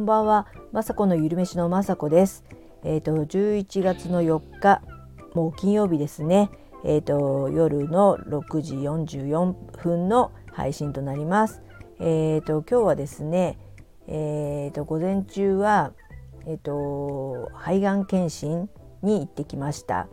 こんばんは、まさこのゆるめしのまさこです。えっ、ー、と11月の4日、もう金曜日ですね。えっ、ー、と夜の6時44分の配信となります。えっ、ー、と今日はですね、えっ、と午前中はえっ、と肺がん検診に行ってきました。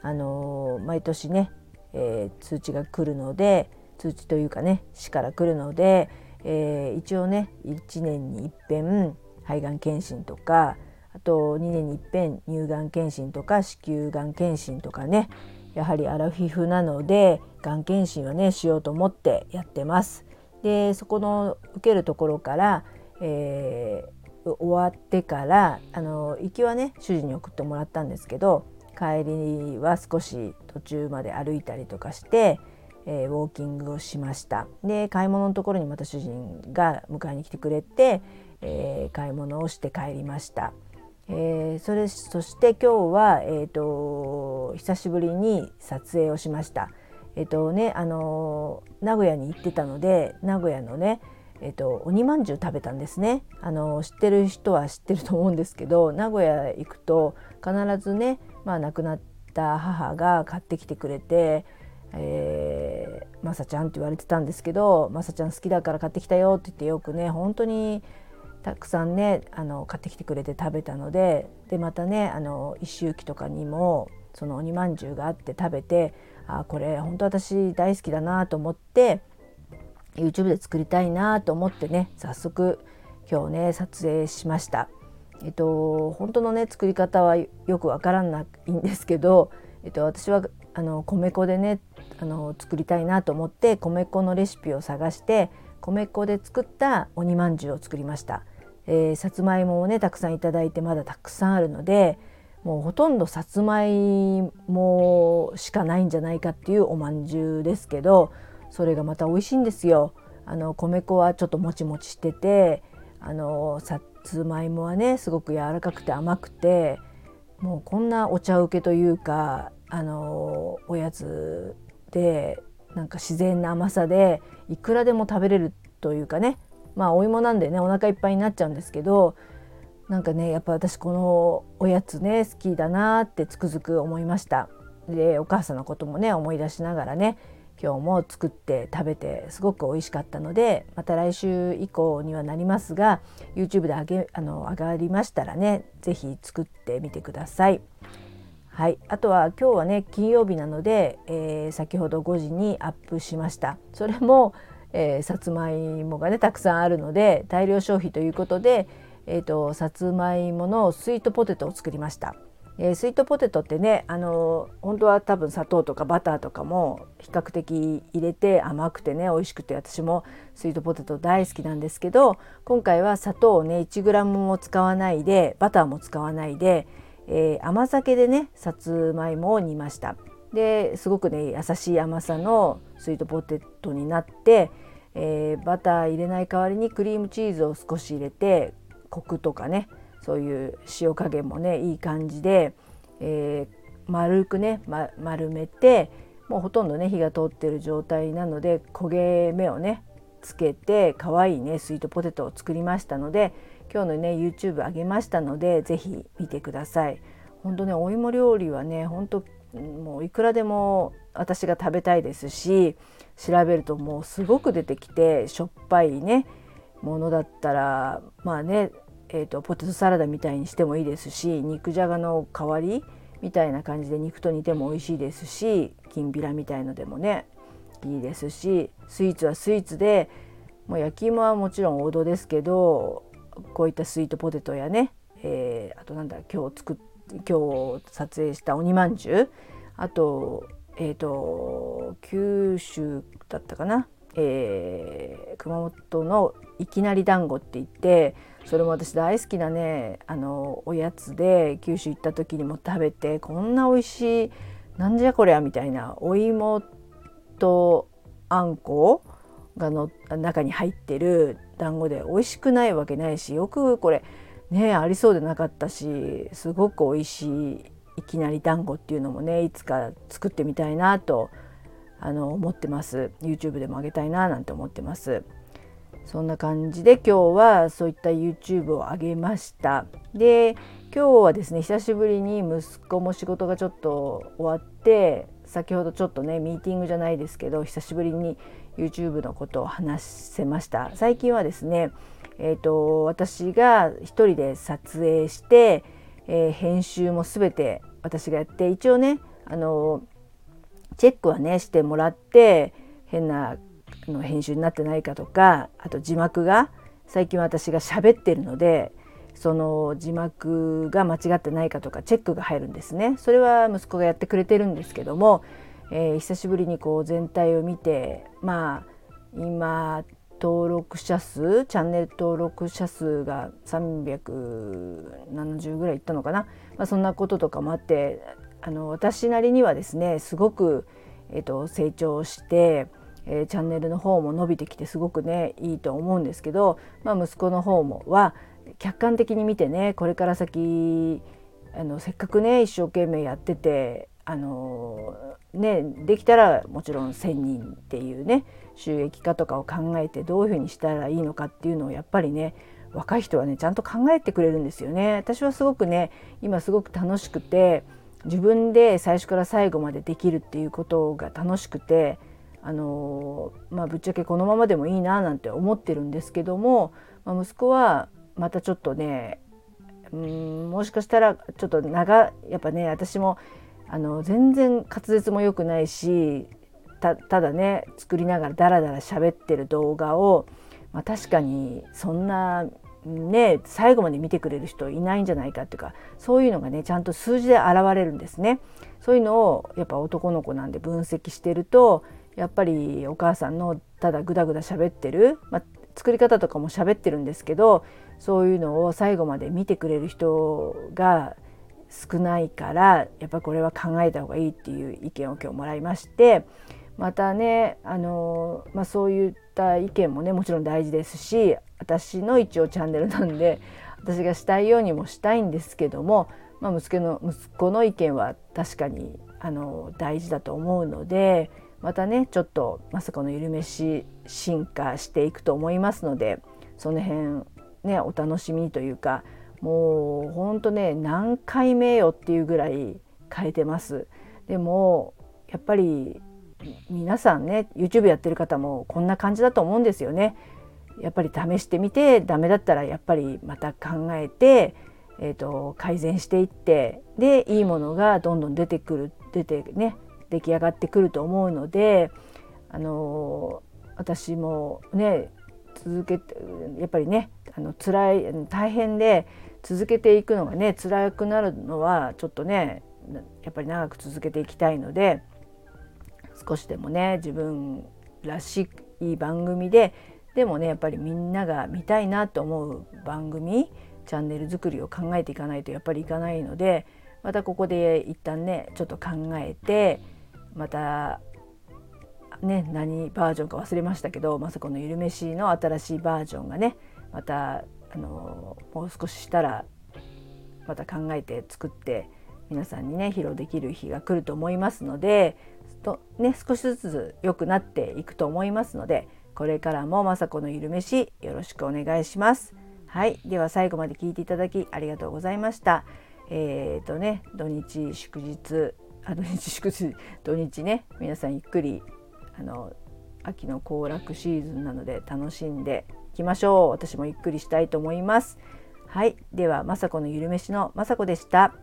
あの毎年ね、え通知が来るので、通知というかね、市から来るので。えー、一応ね1年にいっぺん肺がん検診とかあと2年にいっぺん乳がん検診とか子宮がん検診とかねやはりアラフィフなのでがん検診はねしようと思ってやってます。でそこの受けるところから、えー、終わってからあの行きはね主人に送ってもらったんですけど帰りは少し途中まで歩いたりとかしてえー、ウォーキングをしましたで買い物のところにまた主人が迎えに来てくれて、えー、買い物をして帰りました、えー、それそして今日は、えーと、久しぶりに撮影をしました。えっ、とねあの名古屋に行ってたので名古屋のねえっと、鬼まんじゅう食べたんですね。あの知ってる人は知ってると思うんですけど名古屋行くと必ずね、まあ、亡くなった母が買ってきてくれてえー、まさちゃんって言われてたんですけどまさちゃん好きだから買ってきたよって言ってよくね本当にたくさんねあの買ってきてくれて食べたのででまたねあの一周忌とかにもその鬼まんじゅうがあって食べてあこれ本当私大好きだなと思って YouTube で作りたいなと思ってね早速今日ね撮影しました。えっと本当のね作り方はよくわからないんですけど、えっと、私はあの米粉でねあの作りたいなと思って米粉のレシピを探して米粉で作った鬼まんじゅうを作りました、えー、さつまいもをねたくさんいただいてまだたくさんあるのでもうほとんどさつまいもしかないんじゃないかっていうおまんじゅうですけどそれがまた美味しいんですよ。あの米粉はちょっともちもちしててあのさつまいもはねすごく柔らかくて甘くてもうこんなお茶受けというかあのおやつでなんか自然な甘さでいくらでも食べれるというかねまあお芋なんでねお腹いっぱいになっちゃうんですけどなんかねやっぱ私このおやつね好きだなってつくづく思いました。でお母さんのこともね思い出しながらね今日も作って食べてすごく美味しかったのでまた来週以降にはなりますが YouTube で上げあの上がりましたらね是非作ってみてください。はい、あとは今日はね金曜日なので、えー、先ほど5時にアップしました。それも、えー、さつまいもがねたくさんあるので大量消費ということで、えーと、さつまいものスイートポテトを作りました、えー、スイートポテトってねあの本当は多分砂糖とかバターとかも比較的入れて甘くてね美味しくて私もスイートポテト大好きなんですけど今回は砂糖をね 1g も使わないでバターも使わないでえー、甘酒でねさつまいもを煮ました。ですごくね優しい甘さのスイートポテトになって、えー、バター入れない代わりにクリームチーズを少し入れてコクとかねそういう塩加減もねいい感じで、えー、丸くね、ま、丸めてもうほとんどね火が通ってる状態なので焦げ目をねつけて可愛いねスイートポテトを作りましたので今日のね YouTube 上げましたので是非見てください。本当ねお芋料理はね本当もういくらでも私が食べたいですし調べるともうすごく出てきてしょっぱいねものだったらまあね、えーと、ポテトサラダみたいにしてもいいですし肉じゃがの代わりみたいな感じで肉と煮ても美味しいですしきんぴらみたいのでもねいいですしスイーツはスイーツでもう焼き芋はもちろん王道ですけどこういったスイートポテトやね、えー、あとなんだ今日作った今日撮影した鬼まんじゅう。あとえっ、ー、と九州だったかな、えー、熊本のいきなり団子って言ってそれも私大好きなねあのおやつで九州行った時にも食べてこんな美味しいなんじゃこりゃみたいなお芋とあんこがの中に入ってる団子で美味しくないわけないしよくこれねありそうでなかったしすごく美味しいいきなり団子っていうのもねいつか作ってみたいなとあの思ってます。YouTube でもあげたいななんて思ってます。そんな感じで今日はそういった YouTube を上げました。で今日はですね久しぶりに息子も仕事がちょっと終わって先ほどちょっとねミーティングじゃないですけど久しぶりに YouTube のことを話せました。最近はですねえーと、私が一人で撮影して、えー、編集も全て私がやって一応ねあのチェックはねしてもらって変なの編集になってないかとかあと字幕が最近私が喋ってるのでその字幕が間違ってないかとかチェックが入るんですね。それは息子がやってくれてるんですけども、えー、久しぶりにこう全体を見てまあ今登録者数チャンネル登録者数が370ぐらいいったのかな、まあ、そんなこととかもあってあの私なりにはですねすごく、えーと、成長して、えー、チャンネルの方も伸びてきてすごくねいいと思うんですけど、まあ、息子の方もは客観的に見てねこれから先あのせっかくね一生懸命やっててあのねできたらもちろん1,000人っていうね収益化とかを考えてどういうふうにしたらいいのかっていうのをやっぱりね若い人はねちゃんと考えてくれるんですよね。私はすごくね今すごく楽しくて自分で最初から最後までできるっていうことが楽しくてあのまあぶっちゃけこのままでもいいななんて思ってるんですけども、まあ、息子はまたちょっとねうんもしかしたらちょっと長やっぱね私もあの全然滑舌も良くないしただね作りながらダラダラ喋ってる動画を、まあ、確かにそんなね最後まで見てくれる人いないんじゃないかっていうかそういうのがねちゃんと数字で現れるんですね。そういうのをやっぱ男の子なんで分析してるとやっぱりお母さんのただグダグダ喋ってる、まあ、作り方とかも喋ってるんですけどそういうのを最後まで見てくれる人が少ないからやっぱこれは考えた方がいいっていう意見を今日もらいましてまたねあの、まあ、そういった意見もねもちろん大事ですし私の一応チャンネルなんで私がしたいようにもしたいんですけども、まあ、息子の息子の意見は確かにあの大事だと思うのでまたねちょっとまさかの緩めし進化していくと思いますのでその辺ねお楽しみというかもうほんとね何回目よっていうぐらい変えてます。でもやっぱり皆さんね YouTube やってる方もこんな感じだと思うんですよね。やっぱり試してみてダメだったらやっぱりまた考えて、えーと、改善していってでいいものがどんどん出てくる出てね出来上がってくると思うので、あの私もね続けてやっぱりねあの辛い大変で続けていくのがね辛くなるのはちょっとねやっぱり長く続けていきたいので少しでもね自分らしい番組ででもねやっぱりみんなが見たいなと思う番組チャンネル作りを考えていかないとやっぱりいかないのでまたここで一旦ねちょっと考えてまたね何バージョンか忘れましたけどまさこの「ゆるめし」の新しいバージョンがねまたあのもう少ししたらまた考えて作って皆さんにね披露できる日が来ると思いますのでと、ね、少しずつ良くなっていくと思いますのでこれからも雅子のゆるめしよろしくお願いします。はい、では最後まで聞いていただきありがとうございました。えっ、ー、とね土日祝日あ土日祝日土日ね皆さんゆっくりあの秋の行楽シーズンなので楽しんできましょう。私もゆっくりしたいと思います。はい。では雅子のゆるめしの雅子でした。